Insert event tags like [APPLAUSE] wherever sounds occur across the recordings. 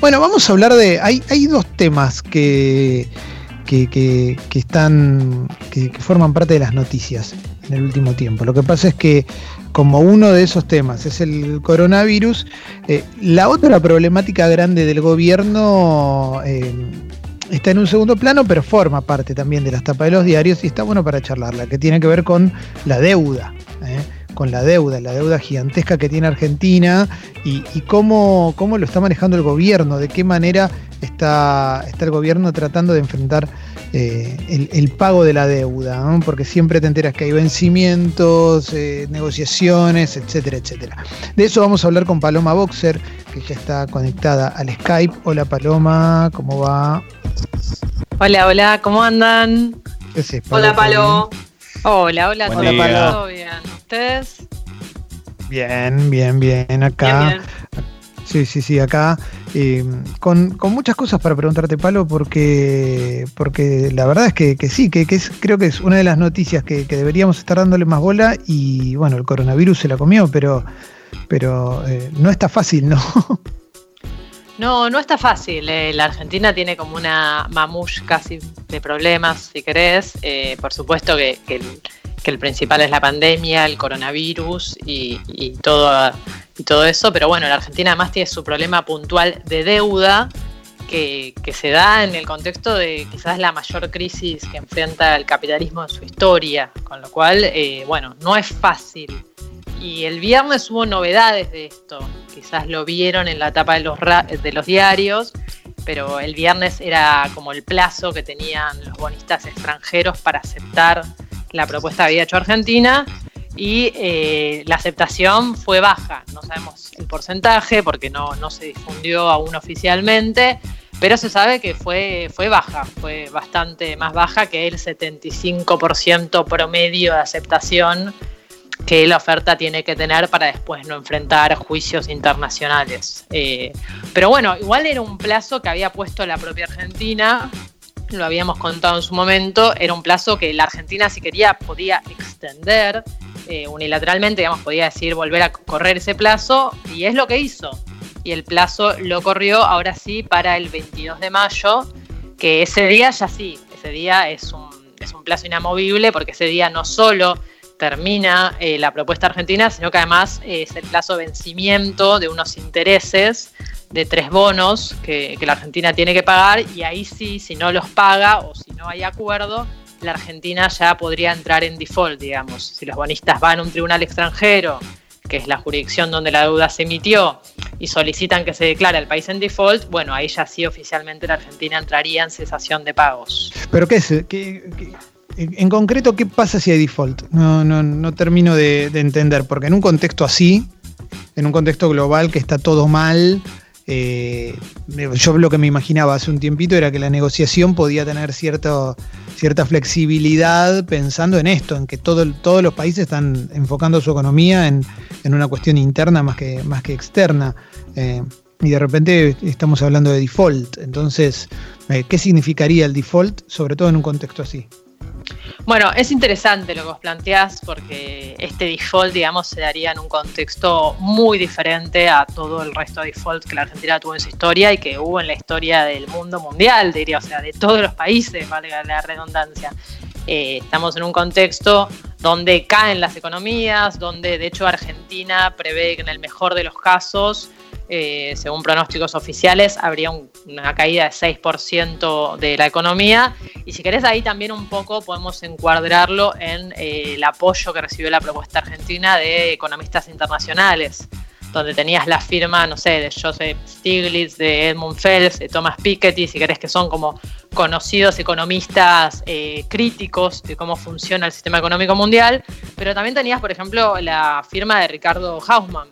Bueno, vamos a hablar de. Hay, hay dos temas que, que, están. Que, forman parte de las noticias en el último tiempo. Lo que pasa es que, como uno de esos temas es el coronavirus, eh, la otra problemática grande del gobierno. Eh, está en un segundo plano, pero forma parte también de las tapas de los diarios y está bueno para charlarla, que tiene que ver con la deuda. Con la deuda, la deuda gigantesca que tiene Argentina y, cómo, cómo, lo está manejando el gobierno, de qué manera está, está el gobierno tratando de enfrentar eh, el, pago de la deuda, porque siempre te enteras que hay vencimientos, eh, negociaciones, etcétera, etcétera. De eso vamos a hablar con Paloma Boxer, que ya está conectada al Skype. Hola Paloma, ¿cómo va? Hola, hola, ¿cómo andan? Hola Palo. Hola, hola, ¿todo bien? ¿Ustedes? Bien, bien, bien, acá. Sí, sí, sí, acá. Eh, con, muchas cosas para preguntarte, Palo, porque, porque la verdad es que, sí, que, es, creo que es una de las noticias que, deberíamos estar dándole más bola y bueno, el coronavirus se la comió, pero, pero eh, no está fácil, ¿no? No, no está fácil. Eh, la Argentina tiene como una mamush casi de problemas, si querés. Eh, por supuesto que, el, principal es la pandemia, el coronavirus y, todo, y todo eso. Pero bueno, la Argentina además tiene su problema puntual de deuda que, se da en el contexto de quizás la mayor crisis que enfrenta el capitalismo en su historia. Con lo cual, eh, bueno, no es fácil. Y el viernes hubo novedades de esto quizás lo vieron en la tapa de los, de los diarios, pero el viernes era como el plazo que tenían los bonistas extranjeros para aceptar la propuesta había hecho Argentina y eh, la aceptación fue baja. No sabemos el porcentaje porque no, no se difundió aún oficialmente, pero se sabe que fue, fue baja, fue bastante más baja que el 75% promedio de aceptación que la oferta tiene que tener para después no enfrentar juicios internacionales. Eh, pero bueno, igual era un plazo que había puesto la propia Argentina, lo habíamos contado en su momento, era un plazo que la Argentina si quería podía extender eh, unilateralmente, digamos, podía decir volver a correr ese plazo y es lo que hizo. Y el plazo lo corrió ahora sí para el 22 de mayo, que ese día ya sí, ese día es un, es un plazo inamovible porque ese día no solo termina eh, la propuesta argentina, sino que además es el plazo vencimiento de unos intereses de tres bonos que, la Argentina tiene que pagar y ahí sí, si no los paga o si no hay acuerdo, la Argentina ya podría entrar en default, digamos. Si los bonistas van a un tribunal extranjero, que es la jurisdicción donde la deuda se emitió, y solicitan que se declare el país en default, bueno, ahí ya sí oficialmente la Argentina entraría en cesación de pagos. ¿Pero qué es? ¿Qué, en concreto, ¿qué pasa si hay default? No, no, no termino de, entender, porque en un contexto así, en un contexto global que está todo mal, eh, yo lo que me imaginaba hace un tiempito era que la negociación podía tener cierta flexibilidad pensando en esto, en que todo, todos los países están enfocando su economía en, una cuestión interna más que, más que externa. Eh, y de repente estamos hablando de default. Entonces, eh, ¿qué significaría el default, sobre todo en un contexto así? Bueno, es interesante lo que vos planteás porque este default, digamos, se daría en un contexto muy diferente a todo el resto de default que la Argentina tuvo en su historia y que hubo en la historia del mundo mundial, diría, o sea, de todos los países, valga la redundancia. Eh, estamos en un contexto donde caen las economías, donde de hecho Argentina prevé que en el mejor de los casos eh, según pronósticos oficiales, habría una caída de 6% de la economía. Y si querés, ahí también un poco podemos encuadrarlo en eh, el apoyo que recibió la propuesta argentina de economistas internacionales donde tenías la firma, no sé, de Joseph Stiglitz, de Edmund Fels, de Thomas Piketty, si querés que son como conocidos economistas eh, críticos de cómo funciona el sistema económico mundial, pero también tenías, por ejemplo, la firma de Ricardo Hausmann,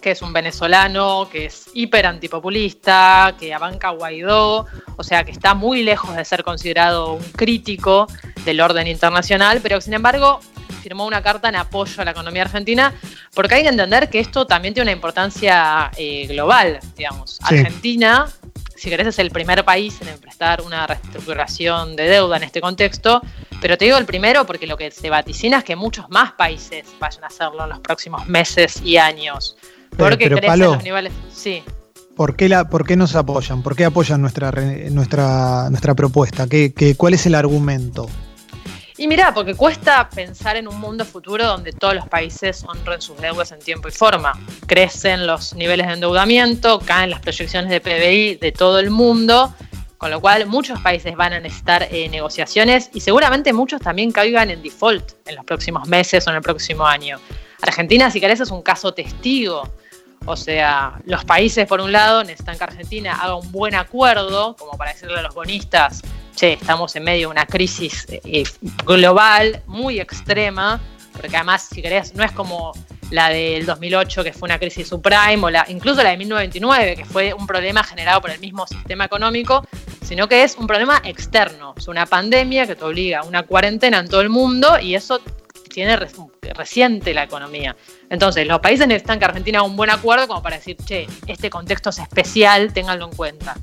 que es un venezolano que es hiper antipopulista, que abanca a Guaidó, o sea que está muy lejos de ser considerado un crítico del orden internacional, pero sin embargo firmó una carta en apoyo a la economía argentina, porque hay que entender que esto también tiene una importancia eh, global, digamos. Argentina, si querés, es el primer país en prestar una reestructuración de deuda en este contexto, pero te digo el primero porque lo que se vaticina es que muchos más países vayan a hacerlo en los próximos meses y años. Porque pero, crecen los niveles. Sí. ¿Por qué, la, ¿Por qué nos apoyan? ¿Por qué apoyan nuestra, nuestra, nuestra propuesta? ¿Qué, qué, cuál es el argumento? Y mira, porque cuesta pensar en un mundo futuro donde todos los países honren sus deudas en tiempo y forma. Crecen los niveles de endeudamiento, caen las proyecciones de PBI de todo el mundo, con lo cual muchos países van a necesitar eh, negociaciones y seguramente muchos también caigan en default en los próximos meses o en el próximo año. Argentina, si querés, es un caso testigo. O sea, los países, por un lado, necesitan que Argentina haga un buen acuerdo, como para decirle a los bonistas, che, estamos en medio de una crisis eh, global muy extrema, porque además, si querés, no es como la del 2008, que fue una crisis subprime, o la, incluso la de 1929, que fue un problema generado por el mismo sistema económico, sino que es un problema externo, es una pandemia que te obliga a una cuarentena en todo el mundo y eso tiene reciente la economía. Entonces, los países necesitan que Argentina haga un buen acuerdo como para decir, che, este contexto es especial, ténganlo en cuenta.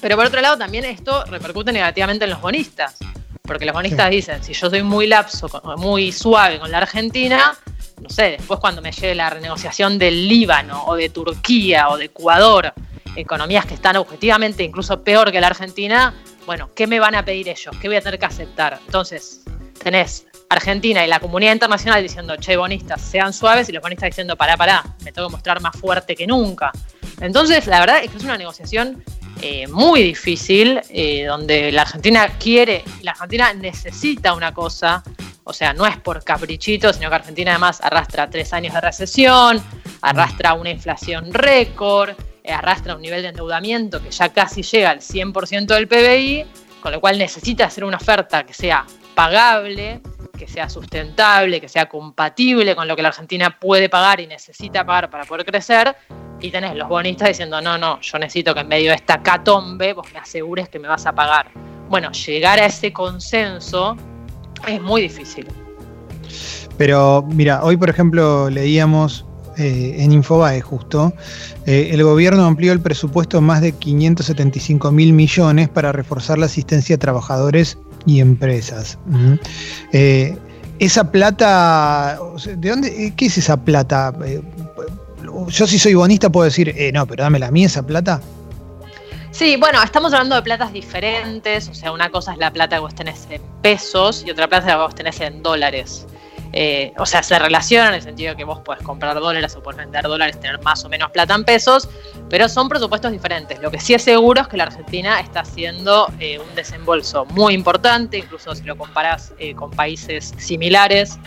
Pero por otro lado, también esto repercute negativamente en los bonistas, porque los bonistas dicen, si yo soy muy lapso, muy suave con la Argentina, no sé, después cuando me llegue la renegociación del Líbano o de Turquía o de Ecuador, economías que están objetivamente incluso peor que la Argentina, bueno, ¿qué me van a pedir ellos? ¿Qué voy a tener que aceptar? Entonces, tenés Argentina y la comunidad internacional diciendo, che, bonistas, sean suaves, y los bonistas diciendo, pará, pará, me tengo que mostrar más fuerte que nunca. Entonces, la verdad es que es una negociación eh, muy difícil, eh, donde la Argentina quiere, la Argentina necesita una cosa, o sea, no es por caprichito, sino que Argentina además arrastra tres años de recesión, arrastra una inflación récord, eh, arrastra un nivel de endeudamiento que ya casi llega al 100% del PBI, con lo cual necesita hacer una oferta que sea pagable, que sea sustentable, que sea compatible con lo que la Argentina puede pagar y necesita pagar para poder crecer. Y tenés los bonistas diciendo, no, no, yo necesito que en medio de esta catombe vos me asegures que me vas a pagar. Bueno, llegar a ese consenso es muy difícil. Pero mira, hoy por ejemplo leíamos eh, en Infobae justo, eh, el gobierno amplió el presupuesto más de 575 mil millones para reforzar la asistencia a trabajadores y empresas. Eh, esa plata, ¿de dónde? ¿Qué es esa plata? Eh, yo si soy bonista puedo decir, eh, no, pero dame la mía esa plata. Sí, bueno, estamos hablando de platas diferentes, o sea, una cosa es la plata que vos tenés en pesos y otra plata que vos tenés en dólares. Eh, o sea, se relacionan en el sentido que vos puedes comprar dólares o puedes vender dólares, tener más o menos plata en pesos, pero son presupuestos diferentes. Lo que sí es seguro es que la Argentina está haciendo eh, un desembolso muy importante, incluso si lo comparas eh, con países similares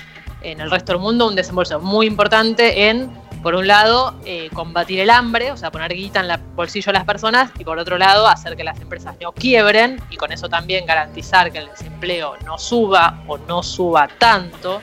en el resto del mundo, un desembolso muy importante en, por un lado, combatir el hambre, o sea, poner guita en el bolsillo de las personas, y por otro lado, hacer que las empresas no quiebren y con eso también garantizar que el desempleo no suba o no suba tanto.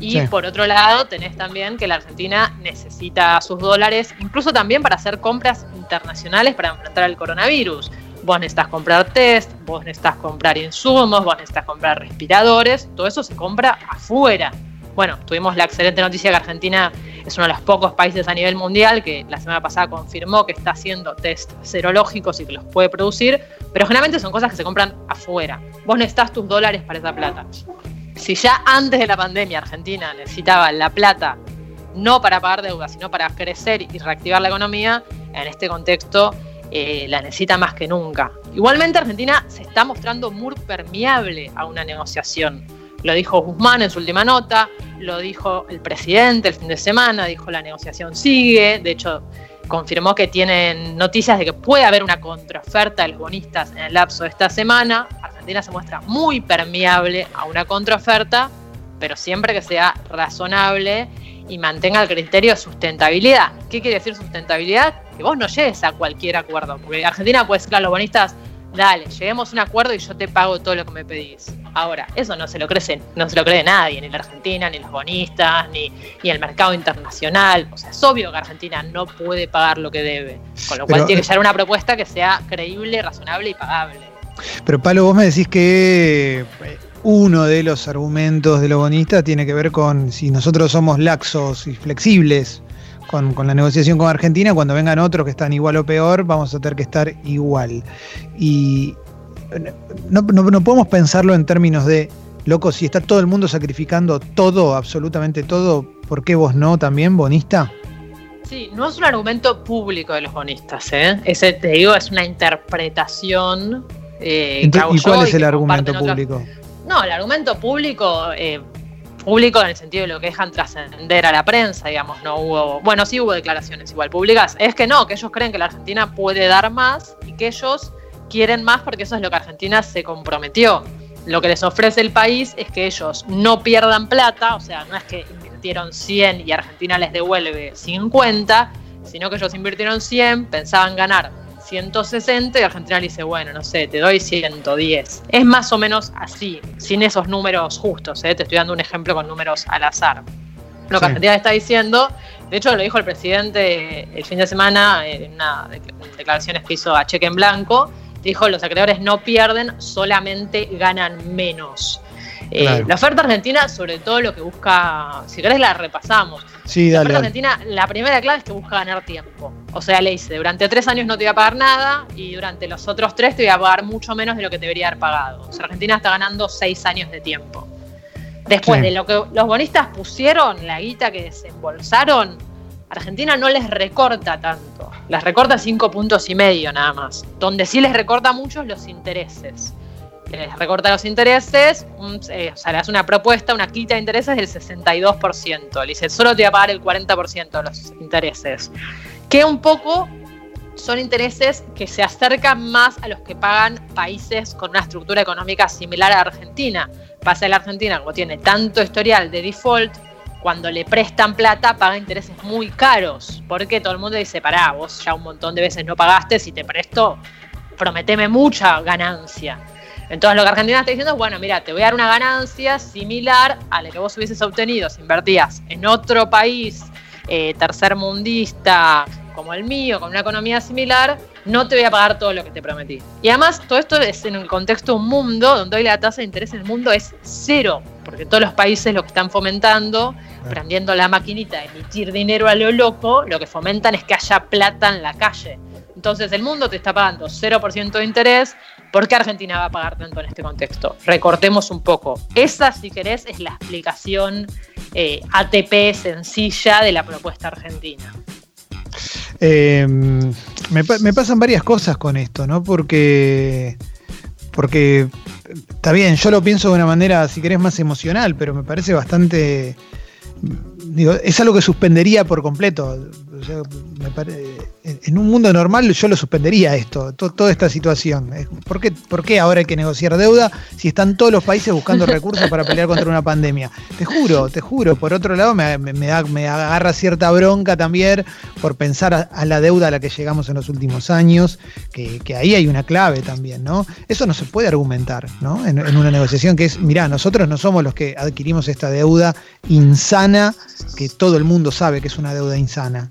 Y por otro lado, tenés también que la Argentina necesita sus dólares, incluso también para hacer compras internacionales para enfrentar el coronavirus. Vos necesitas comprar test, vos necesitas comprar insumos, vos necesitas comprar respiradores, todo eso se compra afuera. Bueno, tuvimos la excelente noticia que Argentina es uno de los pocos países a nivel mundial que la semana pasada confirmó que está haciendo test serológicos y que los puede producir, pero generalmente son cosas que se compran afuera. Vos necesitas tus dólares para esa plata si ya antes de la pandemia Argentina necesitaba la plata no para pagar deudas, sino para crecer y reactivar la economía, en este contexto eh, la necesita más que nunca. Igualmente Argentina se está mostrando muy permeable a una negociación. Lo dijo Guzmán en su última nota, lo dijo el presidente el fin de semana, dijo la negociación sigue, de hecho confirmó que tienen noticias de que puede haber una contraoferta de los bonistas en el lapso de esta semana. Argentina se muestra muy permeable a una contraoferta, pero siempre que sea razonable y mantenga el criterio de sustentabilidad. ¿Qué quiere decir sustentabilidad? Que vos no llegues a cualquier acuerdo, porque Argentina puede ser, claro, los bonistas dale, lleguemos a un acuerdo y yo te pago todo lo que me pedís. Ahora, eso no se lo cree, no se lo cree nadie, ni la Argentina, ni los bonistas, ni, ni, el mercado internacional. O sea, es obvio que Argentina no puede pagar lo que debe. Con lo cual tiene que ser una propuesta que sea creíble, razonable y pagable. Pero Palo, vos me decís que eh, uno de los argumentos de los bonistas tiene que ver con si nosotros somos laxos y flexibles con, la negociación con Argentina, cuando vengan otros que están igual o peor, vamos a tener que estar igual. Y no, podemos pensarlo en términos de, loco, si está todo el mundo sacrificando todo, absolutamente todo, ¿por qué vos no también, bonista? Sí, no es un argumento público de los bonistas, ¿eh? Ese, te digo, es una interpretación. Eh, ¿Y cuál es el argumento público? No, el argumento público, eh, público en el sentido de lo que dejan trascender a la prensa, digamos, no hubo, bueno, sí hubo declaraciones igual públicas, es que no, que ellos creen que la Argentina puede dar más y que ellos quieren más porque eso es lo que Argentina se comprometió. Lo que les ofrece el país es que ellos no pierdan plata, o sea, no es que invirtieron 100 y Argentina les devuelve 50, sino que ellos invirtieron 100, pensaban ganar 160 y Argentina le dice, bueno, no sé, te doy 110. Es más o menos así, sin esos números justos, ¿eh? te estoy dando un ejemplo con números al azar. Lo que Argentina está diciendo, de hecho lo dijo el presidente el fin de semana en una declaraciones que hizo a cheque en blanco, dijo los acreedores no pierden, solamente ganan menos. Eh, la oferta argentina, sobre todo lo que busca, si querés la repasamos. Sí, la oferta argentina, la primera clave es que busca ganar tiempo. O sea, le dice, durante tres años no te voy a pagar nada y durante los otros tres te voy a pagar mucho menos de lo que te debería haber pagado. O sea, Argentina está ganando seis años de tiempo. Después de lo que los bonistas pusieron, la guita que desembolsaron, Argentina no les recorta tanto. Les recorta cinco puntos y medio nada más. Donde sí les recorta mucho los intereses les recorta los intereses, eh, o sea, le hace una propuesta, una quita de intereses del 62%. Le dice, solo te voy a pagar el 40% de los intereses. Que un poco son intereses que se acercan más a los que pagan países con una estructura económica similar a Argentina. Pasa en la Argentina, como tiene tanto historial de default, cuando le prestan plata paga intereses muy caros, porque todo el mundo dice, pará, vos ya un montón de veces no pagaste, si te presto, prometeme mucha ganancia. Entonces lo que Argentina está diciendo es, bueno, mira, te voy a dar una ganancia similar a la que vos hubieses obtenido si invertías en otro país eh, tercermundista como el mío, con una economía similar, no te voy a pagar todo lo que te prometí. Y además, todo esto es en el contexto de un mundo donde hoy la tasa de interés en el mundo es cero, porque todos los países lo que están fomentando, prendiendo la maquinita de emitir dinero a lo loco, lo que fomentan es que haya plata en la calle. Entonces el mundo te está pagando 0% de interés, ¿Por qué Argentina va a pagar tanto en este contexto? Recortemos un poco. Esa, si querés, es la explicación eh, ATP sencilla de la propuesta argentina. Em, me, pasan varias cosas con esto, ¿no? Porque, porque está bien, yo lo pienso de una manera, si querés, más emocional, pero me parece bastante digo, es algo que suspendería por completo. En un mundo normal yo lo suspendería esto, toda esta situación. ¿Por qué, ¿Por qué ahora hay que negociar deuda si están todos los países buscando [LAUGHS] recursos para pelear contra una pandemia? Te juro, te juro. Por otro lado, me, da, me agarra cierta bronca también por pensar a, la deuda a la que llegamos en los últimos años, que, ahí hay una clave también, ¿no? Eso no se puede argumentar, ¿no? En, en una negociación que es, mirá, nosotros no somos los que adquirimos esta deuda insana que todo el mundo sabe que es una deuda insana.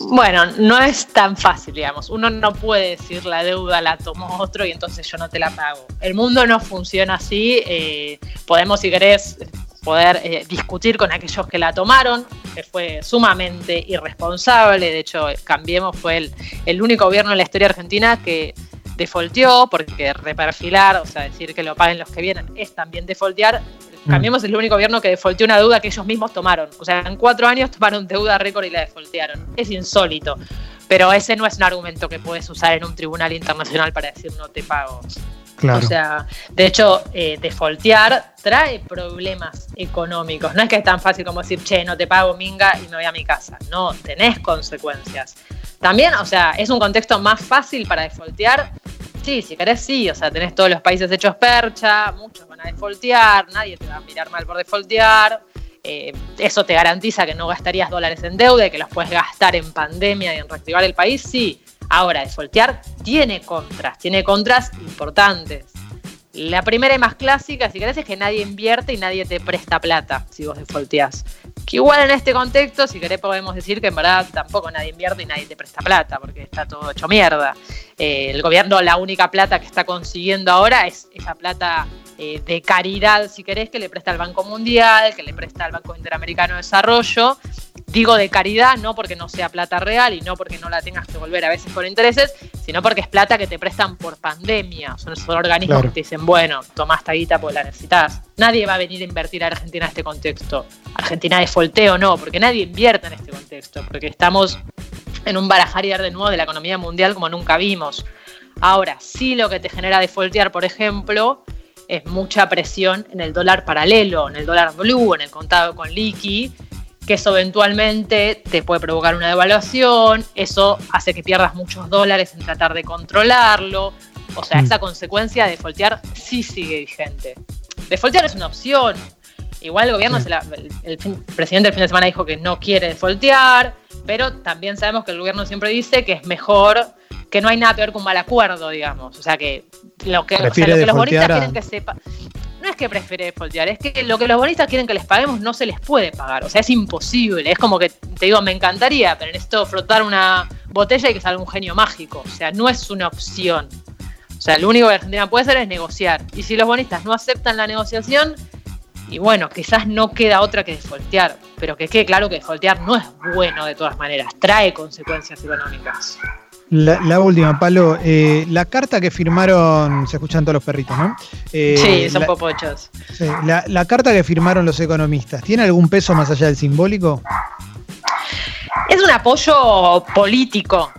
Bueno, no es tan fácil, digamos. Uno no puede decir la deuda la tomó otro y entonces yo no te la pago. El mundo no funciona así. Eh, podemos, si querés, poder eh, discutir con aquellos que la tomaron, que fue sumamente irresponsable. De hecho, Cambiemos fue el, el único gobierno en la historia argentina que defaulteó, porque reperfilar, o sea, decir que lo paguen los que vienen, es también defaultear. Mm. Cambiemos es el único gobierno que defaulteó una deuda que ellos mismos tomaron. O sea, en cuatro años tomaron deuda récord y la defaultearon. Es insólito. Pero ese no es un argumento que puedes usar en un tribunal internacional para decir no te pago. Claro. O sea, de hecho, eh, defaultear trae problemas económicos. No es que es tan fácil como decir, che, no te pago minga y me voy a mi casa. No, tenés consecuencias. También, o sea, es un contexto más fácil para defaultear Sí, si querés, sí. O sea, tenés todos los países hechos percha, muchos van a defaultear, nadie te va a mirar mal por defaultear. Eh, eso te garantiza que no gastarías dólares en deuda y que los puedes gastar en pandemia y en reactivar el país, sí. Ahora, defaultear tiene contras, tiene contras importantes. La primera y más clásica, si querés, es que nadie invierte y nadie te presta plata si vos defaulteás. Que igual en este contexto, si querés, podemos decir que en verdad tampoco nadie invierte y nadie te presta plata, porque está todo hecho mierda. Eh, el gobierno, la única plata que está consiguiendo ahora es esa plata eh, de caridad, si querés, que le presta al Banco Mundial, que le presta al Banco Interamericano de Desarrollo. Digo de caridad, no porque no sea plata real y no porque no la tengas que volver a veces por intereses, sino porque es plata que te prestan por pandemia. Son esos organismos que te dicen, bueno, toma esta guita porque la necesitas. Nadie va a venir a invertir a Argentina en este contexto. Argentina defolteo no, porque nadie invierte en este contexto, porque estamos en un barajarear de nuevo de la economía mundial como nunca vimos. Ahora, sí lo que te genera defoltear, por ejemplo, es mucha presión en el dólar paralelo, en el dólar blue, en el contado con liqui, que eso eventualmente te puede provocar una devaluación, eso hace que pierdas muchos dólares en tratar de controlarlo. O sea, mm. esa consecuencia de defoltear sí sigue vigente. Defoltear es una opción. Igual el gobierno, el, presidente el fin de semana dijo que no quiere defoltear, pero también sabemos que el gobierno siempre dice que es mejor, que no hay nada peor que un mal acuerdo, digamos. O sea, que lo que, los bonistas quieren que sepa. No es que prefiere defoltear, es que lo que los bonistas quieren que les paguemos no se les puede pagar. O sea, es imposible. Es como que te digo, me encantaría, pero necesito frotar una botella y que salga un genio mágico. O sea, no es una opción. O sea, lo único que Argentina puede hacer es negociar. Y si los bonistas no aceptan la negociación, y bueno, quizás no queda otra que desfoltear, pero que quede claro que desfoltear no es bueno de todas maneras, trae consecuencias económicas. La, última, Palo, eh, la carta que firmaron, se escuchan todos los perritos, ¿no? Eh, sí, son popochos. la, carta que firmaron los economistas, ¿tiene algún peso más allá del simbólico? Es un apoyo político,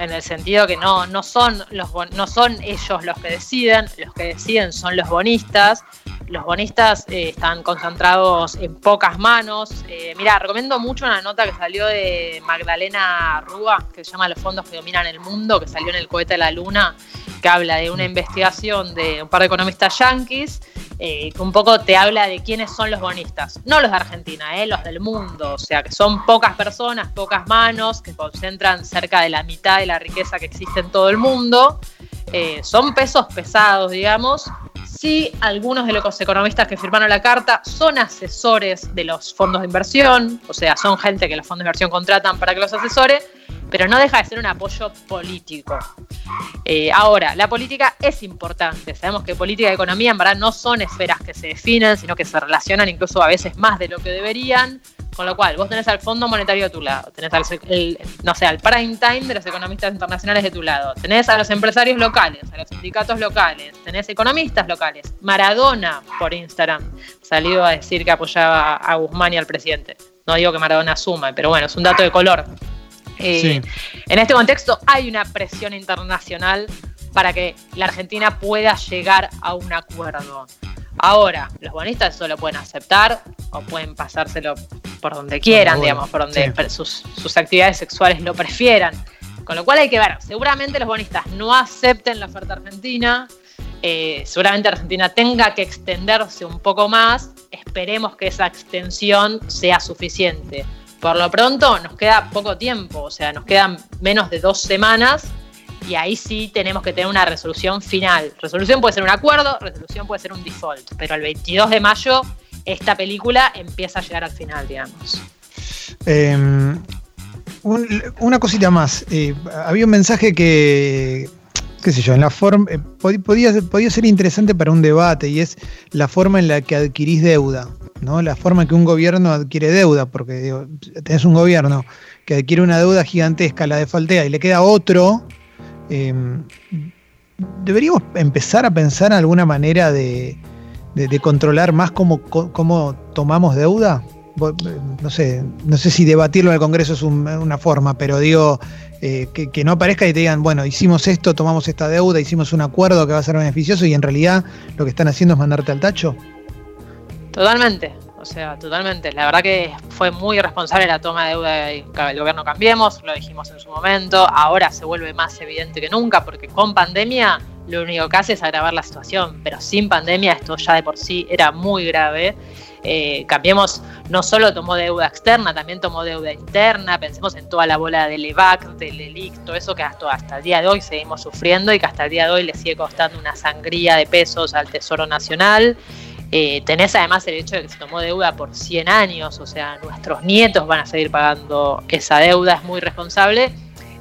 en el sentido que no, no, son los, no son ellos los que deciden, los que deciden son los bonistas, los bonistas eh, están concentrados en pocas manos. Eh, mira, recomiendo mucho una nota que salió de Magdalena Rúa, que se llama Los fondos que dominan el mundo, que salió en el cohete de la luna, que habla de una investigación de un par de economistas yanquis, eh, que un poco te habla de quiénes son los bonistas. No los de Argentina, eh, los del mundo. O sea, que son pocas personas, pocas manos, que concentran cerca de la mitad de la riqueza que existe en todo el mundo. Son pesos pesados, digamos, Sí, algunos de los economistas que firmaron la carta son asesores de los fondos de inversión, o sea, son gente que los fondos de inversión contratan para que los asesore, pero no deja de ser un apoyo político. Eh, ahora, la política es importante. Sabemos que política y economía en verdad no son esferas que se definen, sino que se relacionan incluso a veces más de lo que deberían. Con lo cual, vos tenés al Fondo Monetario a tu lado, tenés al, no sé, al prime time de los economistas internacionales de tu lado, tenés a los empresarios locales, a los sindicatos locales, tenés economistas locales. Maradona, por Instagram, salió a decir que apoyaba a Guzmán y al presidente. No digo que Maradona suma, pero bueno, es un dato de color. Eh, en este contexto hay una presión internacional para que la Argentina pueda llegar a un acuerdo. Ahora, los bonistas eso lo pueden aceptar o pueden pasárselo por donde quieran, digamos, por donde sus, actividades sexuales lo prefieran. Con lo cual hay que ver, seguramente los bonistas no acepten la oferta argentina, eh, seguramente Argentina tenga que extenderse un poco más, esperemos que esa extensión sea suficiente. Por lo pronto nos queda poco tiempo, o sea, nos quedan menos de dos semanas y ahí sí tenemos que tener una resolución final. Resolución puede ser un acuerdo, resolución puede ser un default, pero el 22 de mayo esta película empieza a llegar al final, digamos. Em, una cosita más. Eh, había un mensaje que, qué sé yo, en la forma eh, podía, podía ser interesante para un debate y es la forma en la que adquirís deuda, ¿no? La forma en que un gobierno adquiere deuda, porque tenés un gobierno que adquiere una deuda gigantesca, la defaltea y le queda otro Em, deberíamos empezar a pensar en alguna manera de, controlar más cómo, tomamos deuda. No sé, no sé si debatirlo en el Congreso es una forma, pero digo, eh, que, no aparezca y te digan, bueno, hicimos esto, tomamos esta deuda, hicimos un acuerdo que va a ser beneficioso y en realidad lo que están haciendo es mandarte al tacho. Totalmente, o sea, totalmente. La verdad que fue muy irresponsable la toma de deuda del gobierno Cambiemos, lo dijimos en su momento. Ahora se vuelve más evidente que nunca porque con pandemia lo único que hace es agravar la situación, pero sin pandemia esto ya de por sí era muy grave. Eh, cambiemos, no solo tomó deuda externa, también tomó deuda interna, pensemos en toda la bola del EVAC, del ELIC, todo eso que hasta, el día de hoy seguimos sufriendo y que hasta el día de hoy le sigue costando una sangría de pesos al Tesoro Nacional. Eh, tenés además el hecho de que se tomó deuda por 100 años, o sea, nuestros nietos van a seguir pagando esa deuda, es muy responsable.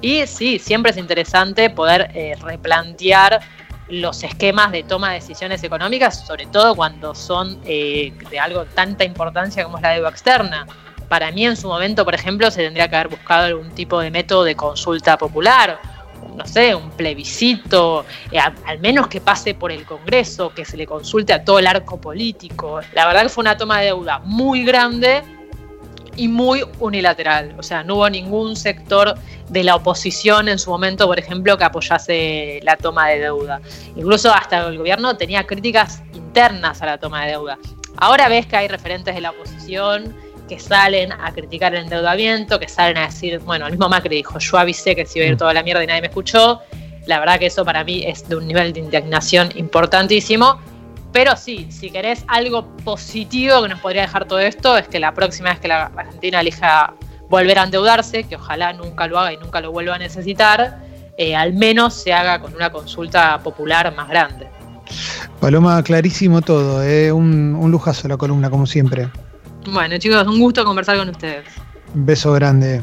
Y sí, siempre es interesante poder eh, replantear los esquemas de toma de decisiones económicas, sobre todo cuando son eh, de algo tanta importancia como es la deuda externa. para mí en su momento, por ejemplo, se tendría que haber buscado algún tipo de método de consulta popular, no sé, un plebiscito, eh, al menos que pase por el Congreso, que se le consulte a todo el arco político. La verdad que fue una toma de deuda muy grande y muy unilateral. O sea, no hubo ningún sector de la oposición en su momento, por ejemplo, que apoyase la toma de deuda. Incluso hasta el gobierno tenía críticas internas a la toma de deuda. Ahora ves que hay referentes de la oposición que salen a criticar el endeudamiento, que salen a decir, bueno, el mismo Macri dijo, yo avisé que se iba a ir toda la mierda y nadie me escuchó. La verdad que eso para mí es de un nivel de indignación importantísimo. Pero sí, si querés algo positivo que nos podría dejar todo esto, es que la próxima vez que la Argentina elija volver a endeudarse, que ojalá nunca lo haga y nunca lo vuelva a necesitar, eh, al menos se haga con una consulta popular más grande. Paloma, clarísimo todo, eh. un, un lujazo la columna, como siempre. Bueno, chicos, un gusto conversar con ustedes. beso grande.